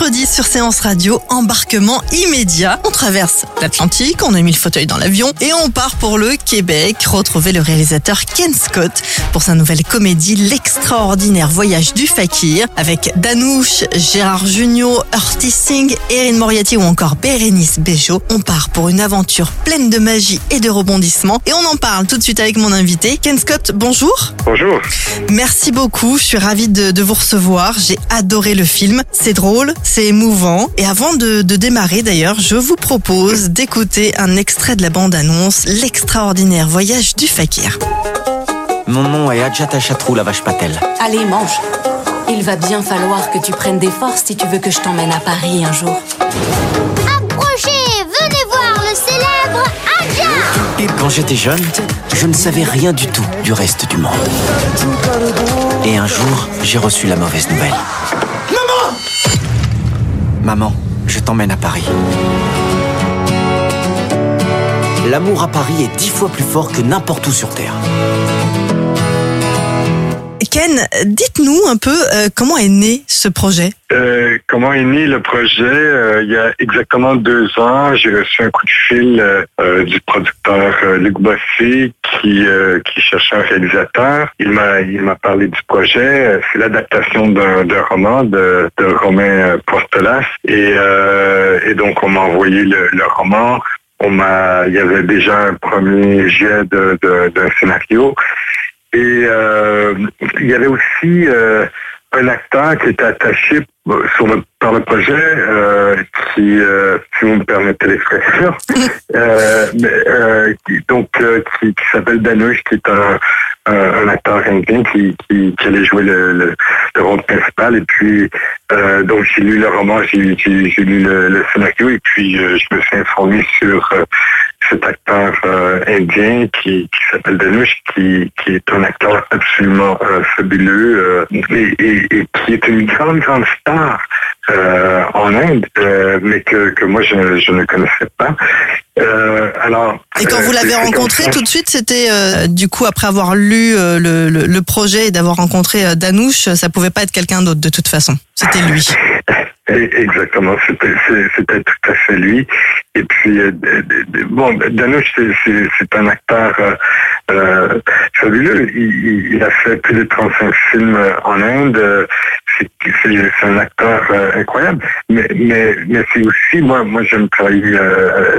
Mercredi sur Séance Radio, embarquement immédiat. On traverse l'Atlantique, on a mis le fauteuil dans l'avion et on part pour le Québec retrouver le réalisateur Ken Scott pour sa nouvelle comédie L'extraordinaire voyage du fakir avec Danouche, Gérard Jugnot, Urti Singh, Erin Moriarty ou encore Bérénice Bejo. On part pour une aventure pleine de magie et de rebondissements et on en parle tout de suite avec mon invité. Ken Scott, bonjour. Bonjour. Merci beaucoup, je suis ravie de, de vous recevoir. J'ai adoré le film. C'est drôle, c'est émouvant. Et avant de, de démarrer d'ailleurs, je vous propose d'écouter un extrait de la bande-annonce L'extraordinaire voyage du fakir. Mon nom est Adjata Chatrou, la vache Patel. Allez, mange. Il va bien falloir que tu prennes des forces si tu veux que je t'emmène à Paris un jour. Approchez, venez voir le célèbre Adja Quand j'étais jeune, je ne savais rien du tout du reste du monde. Et un jour, j'ai reçu la mauvaise nouvelle. Maman je t'emmène à Paris. L'amour à Paris est dix fois plus fort que n'importe où sur Terre. Ken, dites-nous un peu euh, comment est né ce projet? Euh, comment est né le projet? Euh, Il y a exactement deux ans, j'ai reçu un coup de fil du producteur Luc Bossé qui cherchait un réalisateur. Il m'a parlé du projet. C'est l'adaptation d'un roman de, Romain Portelas et donc on m'a envoyé le, roman. Il y avait déjà un premier jet d'un scénario. Et euh, il y avait aussi euh, un acteur qui était attaché sur le, par le projet, euh, qui, euh, si vous me permettez l'expression, euh, donc qui, qui s'appelle Danush, qui est un, un, acteur indien qui, qui, qui allait jouer le, le, le rôle principal. Et puis, donc j'ai lu le roman, j'ai lu le, le scénario, et puis je me suis informé sur cet acteur euh, indien qui, qui s'appelle Danush, qui, qui est un acteur absolument euh, fabuleux euh, et, et- et qui est une grande, grande star en Inde, mais que, que moi je, je ne connaissais pas. Alors, Et quand vous l'avez rencontré tout de suite, c'était du coup après avoir lu le, le- le projet et d'avoir rencontré Danouche, ça pouvait pas être quelqu'un d'autre de toute façon. C'était lui. Exactement, c'était tout à fait lui. Et puis, euh, bon, Danush, c'est- un acteur euh, euh, fabuleux. Il, a fait plus de 35 films en Inde. C'est un acteur incroyable. Mais, mais, mais c'est aussi, moi, moi j'aime travailler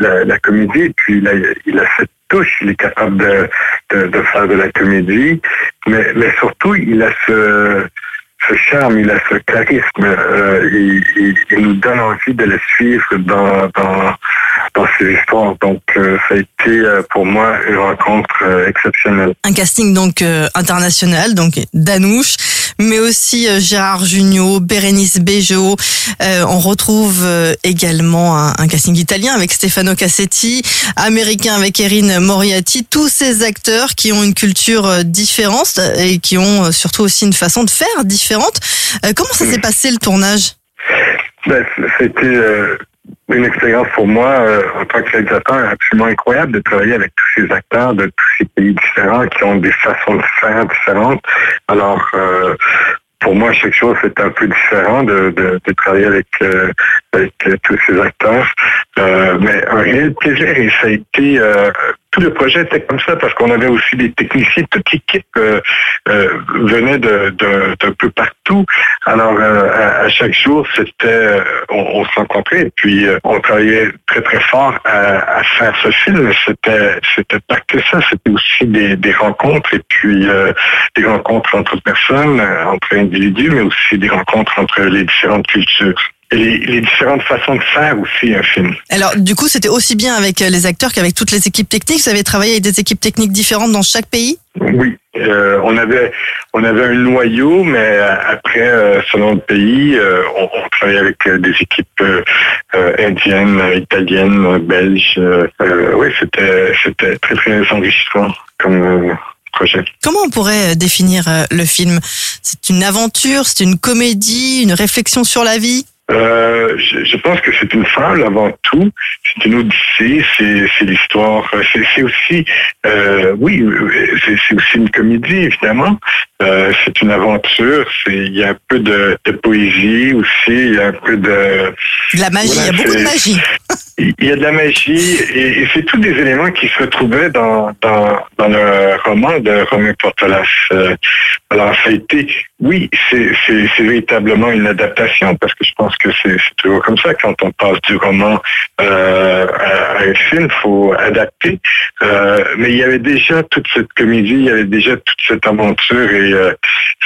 la, comédie. Et puis, il a, il a cette touche. Il est capable de, de, de faire de la comédie. Mais, mais surtout, il a ce ce charme, il a ce charisme, euh, il, nous donne envie de le suivre dans, dans ses histoires. Donc, euh, ça a été euh, pour moi une rencontre euh, exceptionnelle. Un casting donc euh, international, donc Danouche, mais aussi euh, Gérard Jugnot, Bérénice Bejo. Euh, on retrouve euh, également un, un casting italien avec Stefano Cassetti, américain avec Erin Moriarty. Tous ces acteurs qui ont une culture euh, différente et qui ont euh, surtout aussi une façon de faire différente. Euh, comment ça s'est passé le tournage? Ben, C'était euh, une expérience pour moi euh, en tant que réalisateur absolument incroyable de travailler avec tous ces acteurs de tous ces pays différents qui ont des façons de faire différentes. Alors, euh, pour moi, chaque chose c'est un peu différent de, de, de travailler avec, euh, avec euh, tous ces acteurs. Euh, mais un réel plaisir et ça a été euh, tout le projet était comme ça parce qu'on avait aussi des techniciens, toute l'équipe euh, euh, venait de, de, d'un peu partout. Alors euh, à, chaque jour, c'était euh, on, on se rencontrait et puis euh, on travaillait très très fort à, à faire ce film. C'était c'était pas que ça, c'était aussi des, des rencontres et puis euh, des rencontres entre personnes, entre individus, mais aussi des rencontres entre les différentes cultures. Les, les, différentes façons de faire aussi un film. Alors, du coup, c'était aussi bien avec euh, les acteurs qu'avec toutes les équipes techniques. Vous avez travaillé avec des équipes techniques différentes dans chaque pays? Oui, euh, on avait on avait un noyau, mais après, euh, selon le pays, euh, on, on, travaillait avec des équipes indiennes, italiennes, belges. oui, c'était c'était très très enrichissant comme projet. Comment on pourrait définir le film? C'est une aventure, c'est une comédie, une réflexion sur la vie? Euh, je, je, pense que c'est une fable avant tout. C'est une odyssée. C'est l'histoire. C'est aussi, euh, oui, c'est aussi une comédie évidemment. Euh, c'est une aventure. Il y a un peu de, de, poésie aussi. Il y a un peu de. De la magie. il y a beaucoup de magie. il y a de la magie et, c'est tous des éléments qui se retrouvaient dans dans, le roman de Romain Portolas. Euh, alors ça a été, oui, c'est véritablement une adaptation parce que je pense que c'est toujours comme ça. Quand on passe du roman euh, à, un film, faut adapter. Euh, mais il y avait déjà toute cette comédie, il y avait déjà toute cette aventure et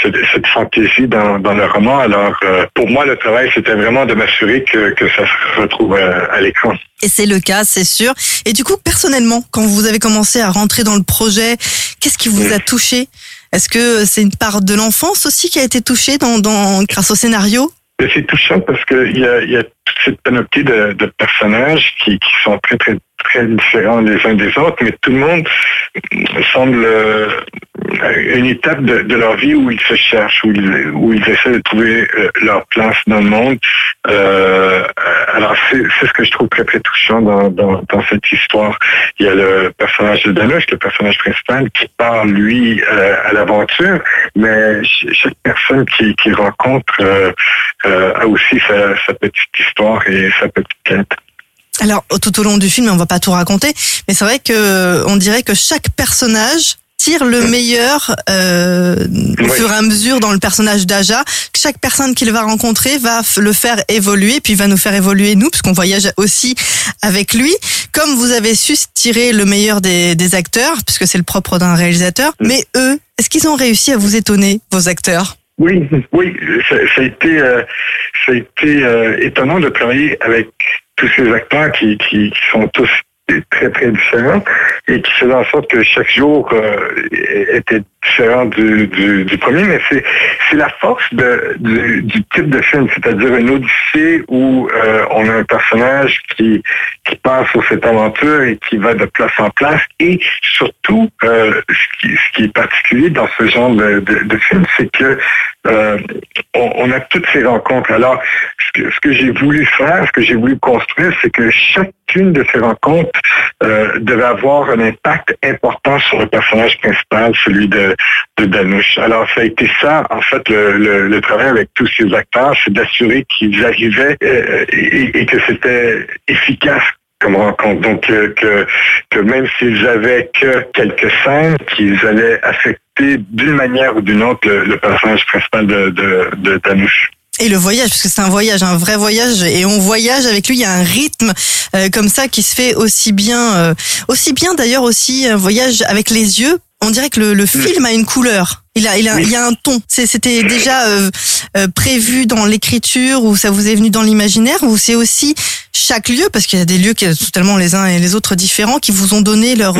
cette, fantaisie dans, dans, le roman. Alors, pour moi, le travail, c'était vraiment de m'assurer que, que ça se retrouve à l'écran. Et c'est le cas, c'est sûr. Et du coup, personnellement, quand vous avez commencé à rentrer dans le projet, qu'est-ce qui vous a touché? Est-ce que c'est une part de l'enfance aussi qui a été touchée grâce au scénario? C'est touchant parce qu'il y a, toute cette panoplie de, personnages qui, sont très, très, très différents les uns des autres, mais tout le monde semble euh, une étape de, de, leur vie où ils se cherchent, où ils, où ils essaient de trouver euh, leur place dans le monde. Euh, c'est ce que je trouve très, très touchant dans, cette histoire. Il y a le personnage de Danush, le personnage principal, qui part, lui, euh, à l'aventure, mais chaque personne qui, rencontre euh, euh, a aussi sa, petite histoire et sa petite quête. Alors, tout au long du film, on va pas tout raconter, mais c'est vrai que on dirait que chaque personnage tire le meilleur euh, au fur et à mesure dans le personnage d'Aja. Chaque personne qu'il va rencontrer va le faire évoluer, puis va nous faire évoluer nous, puisqu'on voyage aussi avec lui. Comme vous avez su tirer le meilleur des, des acteurs, puisque c'est le propre d'un réalisateur, mais eux, est-ce qu'ils ont réussi à vous étonner, vos acteurs? Oui, oui, ça, ça, a été, euh, ça a été euh, étonnant de travailler avec tous ces acteurs qui, qui, qui sont tous très, très différents et qui faisait en sorte que chaque jour euh, était différent du, du, premier, mais c'est c'est la force du, type de film, c'est-à-dire une odyssée où euh, on a un personnage qui qui passe sur cette aventure et qui va de place en place, et surtout euh, ce, qui, ce qui est particulier dans ce genre de, de, film, c'est que euh, on, a toutes ces rencontres. Alors, ce que, j'ai voulu faire, ce que j'ai voulu construire, c'est que chacune de ces rencontres euh, devait avoir un impact important sur le personnage principal, celui de, de Danush. Alors, ça a été ça, en fait, le, le, travail avec tous ces acteurs, c'est d'assurer qu'ils arrivaient et, que c'était efficace comme rencontre. Donc, euh, que, que même s'ils avaient que quelques scènes, qu'ils allaient affecter d'une manière ou d'une autre le, le, personnage principal de, de, de Danush. Et le voyage, parce que c'est un voyage, un vrai voyage, et on voyage avec lui. Il y a un rythme euh, comme ça qui se fait aussi bien, euh, aussi bien d'ailleurs aussi un voyage avec les yeux. On dirait que le, le film a une couleur. Il a, il a, il y a un ton. C'était déjà euh, prévu dans l'écriture ou ça vous est venu dans l'imaginaire ou c'est aussi chaque lieu parce qu'il y a des lieux qui sont totalement les uns et les autres différents qui vous ont donné leur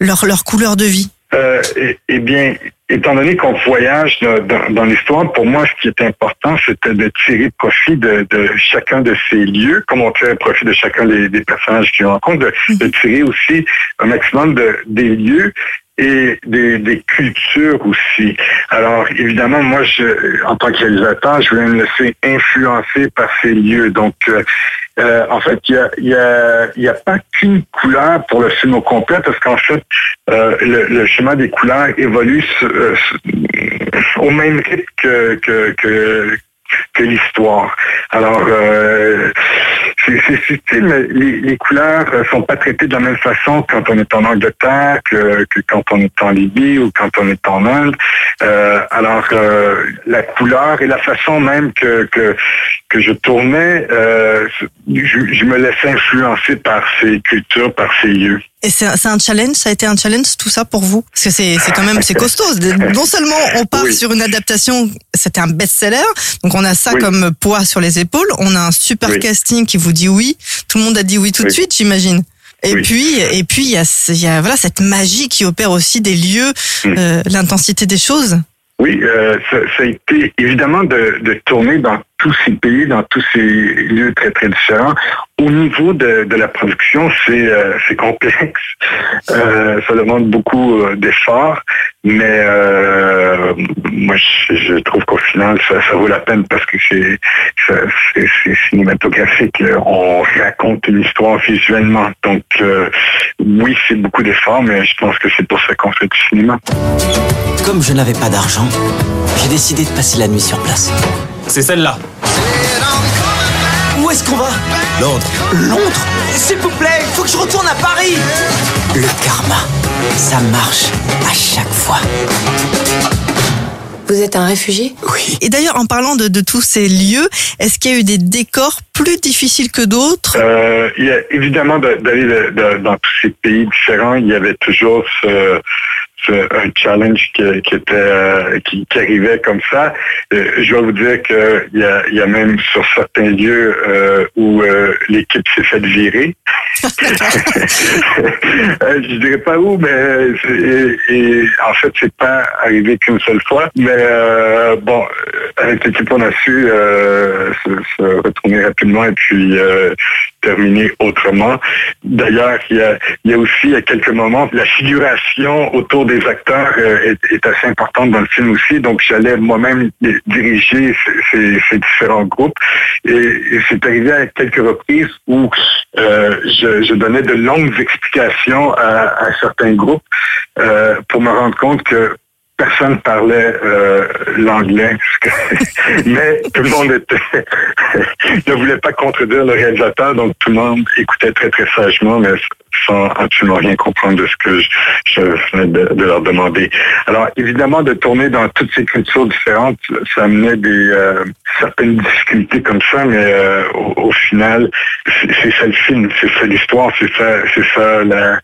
leur, leur couleur de vie. Euh, bien, étant donné qu'on voyage dans, dans l'histoire, pour moi, ce qui est important, c'était de tirer profit de, de, chacun de ces lieux, comme on tire profit de chacun des, des personnages qui rencontrent, de, de tirer aussi un maximum de, des lieux et des, des, cultures aussi. Alors, évidemment, moi, je, en tant que réalisateur, je voulais me laisser influencer par ces lieux. Donc, euh, euh, en fait, il y a, y, a, y a pas qu'une couleur pour le film au complet, parce qu'en fait, euh, le, le, schéma des couleurs évolue euh, au même rythme que, que, que, que l'histoire. Alors, euh, c'est subtil, mais les, les, couleurs sont pas traitées de la même façon quand on est en Angleterre que, quand on est en Libye ou quand on est en Inde. Euh, alors, euh, la couleur et la façon même que, je tournais, je, me laissais influencer par ces cultures, par ces lieux. Et c'est un, challenge, ça a été un challenge tout ça pour vous? Parce que c'est quand même c'est costaud. Non seulement on part Oui. sur une adaptation, c'était un best-seller, donc on a ça Oui. comme poids sur les épaules. On a un super Oui. casting qui vous dit oui. Tout le monde a dit oui tout de suite, j'imagine. Et puis et puis il y a, y a voilà cette magie qui opère aussi des lieux, Mm. euh, l'intensité des choses. Oui, euh, ça, ça a été évidemment de, de tourner dans tous ces pays, dans tous ces lieux très très différents. Au niveau de, de la production, c'est euh, complexe. Euh, ça demande beaucoup euh, d'efforts, mais moi je, trouve qu'au final ça, ça vaut la peine parce que c'est cinématographique. On raconte une histoire visuellement. Donc oui, c'est beaucoup d'efforts, mais je pense que c'est pour ça qu'on fait du cinéma. Comme je n'avais pas d'argent, j'ai décidé de passer la nuit sur place. C'est celle-là. Où est-ce qu'on va Londres. Londres S'il vous plaît, il faut que je retourne à Paris Le karma, ça marche à chaque fois. Vous êtes un réfugié? Oui. Et d'ailleurs, en parlant de, de tous ces lieux, est-ce qu'il y a eu des décors plus difficiles que d'autres? Euh, il y a évidemment de- d'aller de- de- dans tous ces pays différents, il y avait toujours ce, ce- un challenge qui, qui était euh, qui, qui arrivait comme ça. Euh, je dois vous dire que il y a, y a même sur certains lieux euh, où euh, l'équipe s'est fait virer. Euh, je dirais pas où, mais et en fait c'est pas arrivé qu'une seule fois. Mais euh, bon, euh, avec l'équipe on a su euh, se, retourner rapidement et puis euh, terminer autrement. D'ailleurs, il y a, aussi à quelques moments la figuration autour des acteurs euh, est, assez importante dans le film aussi. Donc j'allais moi-même di- diriger ces, différents groupes et, et c'est arrivé à quelques reprises où euh, je, je donnais de longues explications à, à certains groupes euh, pour me rendre compte que personne parlait euh, l'anglais, mais tout le monde était ne voulait pas contredire le réalisateur, donc tout le monde écoutait très très sagement, mais sans absolument rien comprendre de ce que je, venais de, leur demander. Alors évidemment, de tourner dans toutes ces cultures différentes, ça amenait des euh, certaines difficultés comme ça, mais euh, au, au final, c'est c'est ça le film, c'est ça l'histoire, c'est ça, c'est ça la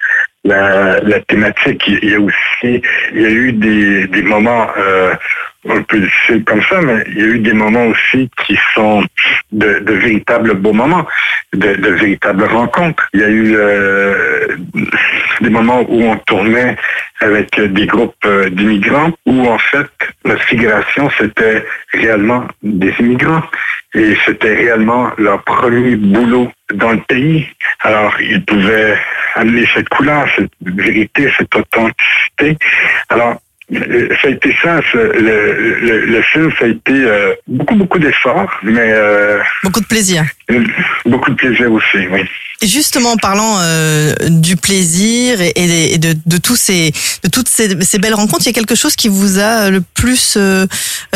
la, thématique. Il y a aussi, il y a eu des, des moments euh, difficiles comme ça, mais il y a eu des moments aussi qui sont de, véritables beaux moments, de, véritables rencontres. Il y a eu euh, des moments où on tournait avec des groupes euh, d'immigrants, où en fait notre figuration c'était réellement des immigrants et c'était réellement leur premier boulot dans le pays. Alors ils pouvaient amener cette couleur, cette vérité, cette authenticité. Alors ça a été ça, le, le, le film, ça a été euh, beaucoup, beaucoup d'efforts, mais euh, Beaucoup de plaisir. beaucoup de plaisir aussi, oui. Et justement, en parlant euh, du plaisir et, et de, de tous ces, de toutes ces, ces belles rencontres, il y a quelque chose qui vous a le plus euh,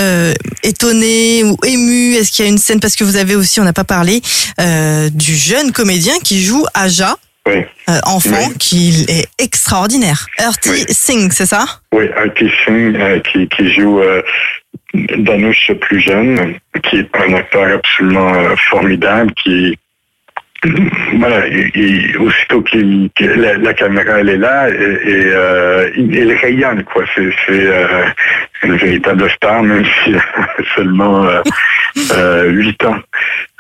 euh, étonné ou ému? Est-ce qu'il y a une scène? Parce que vous avez aussi, on n'a pas parlé euh, du jeune comédien qui joue Aja, Oui, euh, enfant, Oui. qui est extraordinaire. Earthy Oui. Singh, c'est ça? Oui, Artie Singh euh, qui, qui joue euh, Danush plus jeune, qui est un acteur absolument euh, formidable, qui voilà, il- il- aussitôt que la, la caméra elle est là et, et, euh, il, rayonne quoi. C'est euh, une véritable star même si seulement euh, euh, 8 ans.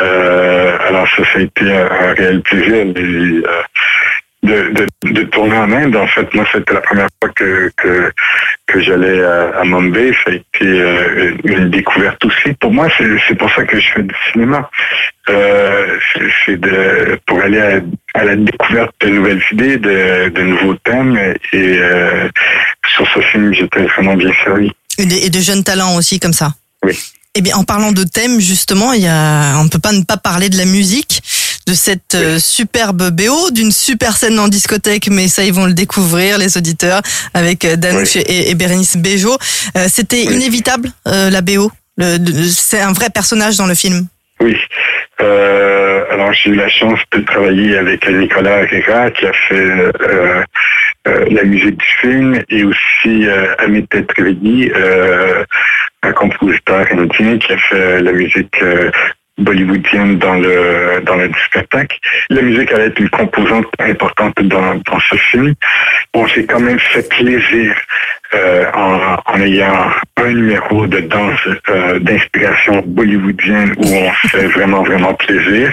Alors ça, ça a été un, réel plaisir et, de, de, de tourner en Inde. En fait, moi, c'était la première fois que, que, que j'allais à, à Mumbai. Ça a été euh, une, découverte aussi. Pour moi, c'est pour ça que je fais du cinéma. Euh, c'est- pour aller à, à la découverte de nouvelles idées, de, de nouveaux thèmes. Et euh, sur ce film, j'étais vraiment bien servi. et de, et de jeunes talents aussi comme ça. Oui. Eh bien, en parlant de thème, justement, il y a, on ne peut pas ne pas parler de la musique, de cette euh, superbe BO, d'une super scène en discothèque, mais ça, ils vont le découvrir, les auditeurs, avec euh, Danouche Oui. et, et Bérénice Bejo. Euh, C'était Oui. inévitable, euh, la BO. C'est un vrai personnage dans le film? Oui. Euh, alors j'ai eu la chance de travailler avec Nicolas Herrera qui a fait la musique du film et aussi Amit euh, un compositeur indien qui a fait la musique bollywoodienne dans le dans le spectacle. La musique allait être une composante importante dans, dans ce film. On s'est quand même fait plaisir en, en, ayant un numéro de danse euh, d'inspiration bollywoodienne où on fait vraiment, vraiment plaisir.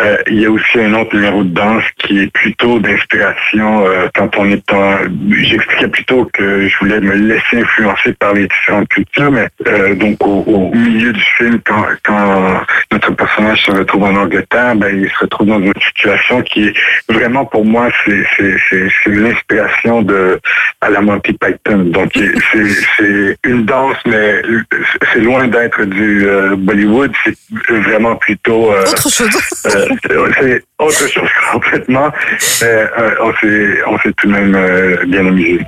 Euh, il y a aussi un autre numéro de danse qui est plutôt d'inspiration euh, quand on est en... J'expliquais plutôt que je voulais me laisser influencer par les différentes cultures, mais euh, donc au, au, milieu du film, quand, quand notre personnage se retrouve en Angleterre, ben, il se retrouve dans une situation qui est vraiment pour moi, c'est l'inspiration de à la Monty Python. Donc, c'est une danse, mais c'est loin d'être du euh, Bollywood. C'est vraiment plutôt... Euh, autre chose. euh, c'est autre chose complètement. Mais, euh, on s'est tout de même euh, bien amusé.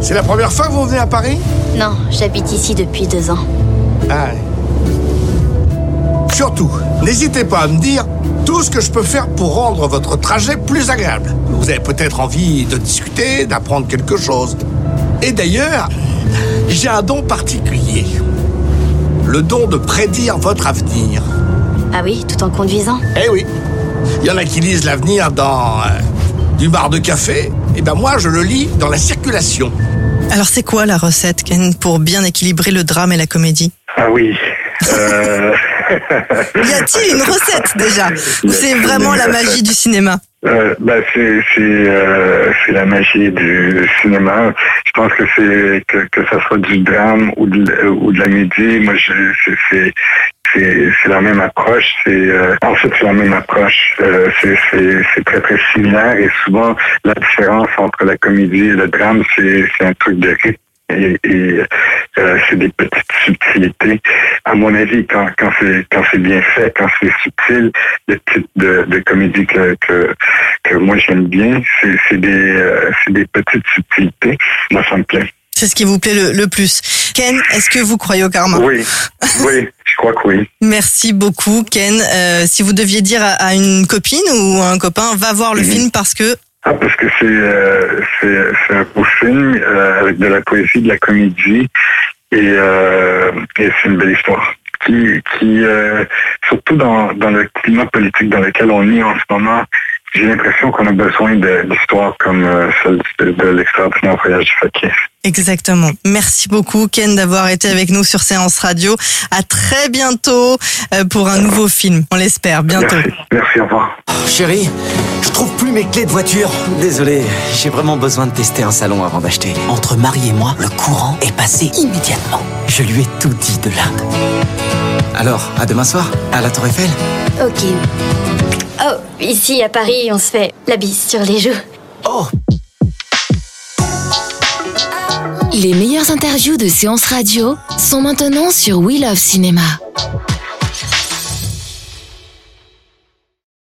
C'est la première fois que vous venez à Paris? Non, j'habite ici depuis deux ans. Ah. Surtout, n'hésitez pas à me dire tout ce que je peux faire pour rendre votre trajet plus agréable. Vous avez peut-être envie de discuter, d'apprendre quelque chose. Et d'ailleurs, j'ai un don particulier. Le don de prédire votre avenir. Ah oui, tout en conduisant Eh oui. Il y en a qui lisent l'avenir dans euh, du bar de café. Et ben moi, je le lis dans la circulation. Alors c'est quoi la recette, Ken, pour bien équilibrer le drame et la comédie? Ah oui. Euh... y a-t-il une recette déjà Ou c'est vraiment la magie du cinéma? Euh, bah c'est c'est euh, c'est la magie du cinéma. Je pense que c'est que que ça soit du drame ou de ou de la comédie. Moi, je c'est c'est c'est la même approche. C'est euh, en fait c'est la même approche. Euh, c'est c'est c'est très très similaire et souvent la différence entre la comédie et le drame c'est c'est un truc de rythme et, et euh, c'est des petites subtilités. À mon avis, quand, quand c'est quand c'est bien fait, quand c'est subtil, le type de, de comédie que, que, que moi j'aime bien, c'est des, euh, des petites subtilités. Moi, ça me plaît. C'est ce qui vous plaît le, le plus. Ken, est-ce que vous croyez au karma? Oui, oui, je crois que oui. Merci beaucoup, Ken. Euh, si vous deviez dire à, à, une copine ou à un copain, va voir le mm -hmm. film parce que ah, parce que c'est euh, c'est un beau film euh, avec de la poésie, de la comédie et, euh, et c'est une belle histoire. Qui, qui euh, surtout dans, dans le climat politique dans lequel on est en ce moment, j'ai l'impression qu'on a besoin d'histoires comme euh, celle de, de l'extraordinaire voyage du fakir. Exactement. Merci beaucoup Ken d'avoir été avec nous sur Séance Radio. À très bientôt euh, pour un nouveau film. On l'espère bientôt. Merci. Merci, au revoir. Oh, chérie, je trouve plus mes clés de voiture. Désolé, j'ai vraiment besoin de tester un salon avant d'acheter. Entre Marie et moi, le courant est passé immédiatement. Je lui ai tout dit de l'Inde. Alors, à demain soir, à la Tour Eiffel Ok. Oh, ici à Paris, on se fait la bise sur les joues. Oh Les meilleures interviews de séances radio sont maintenant sur We Love Cinéma.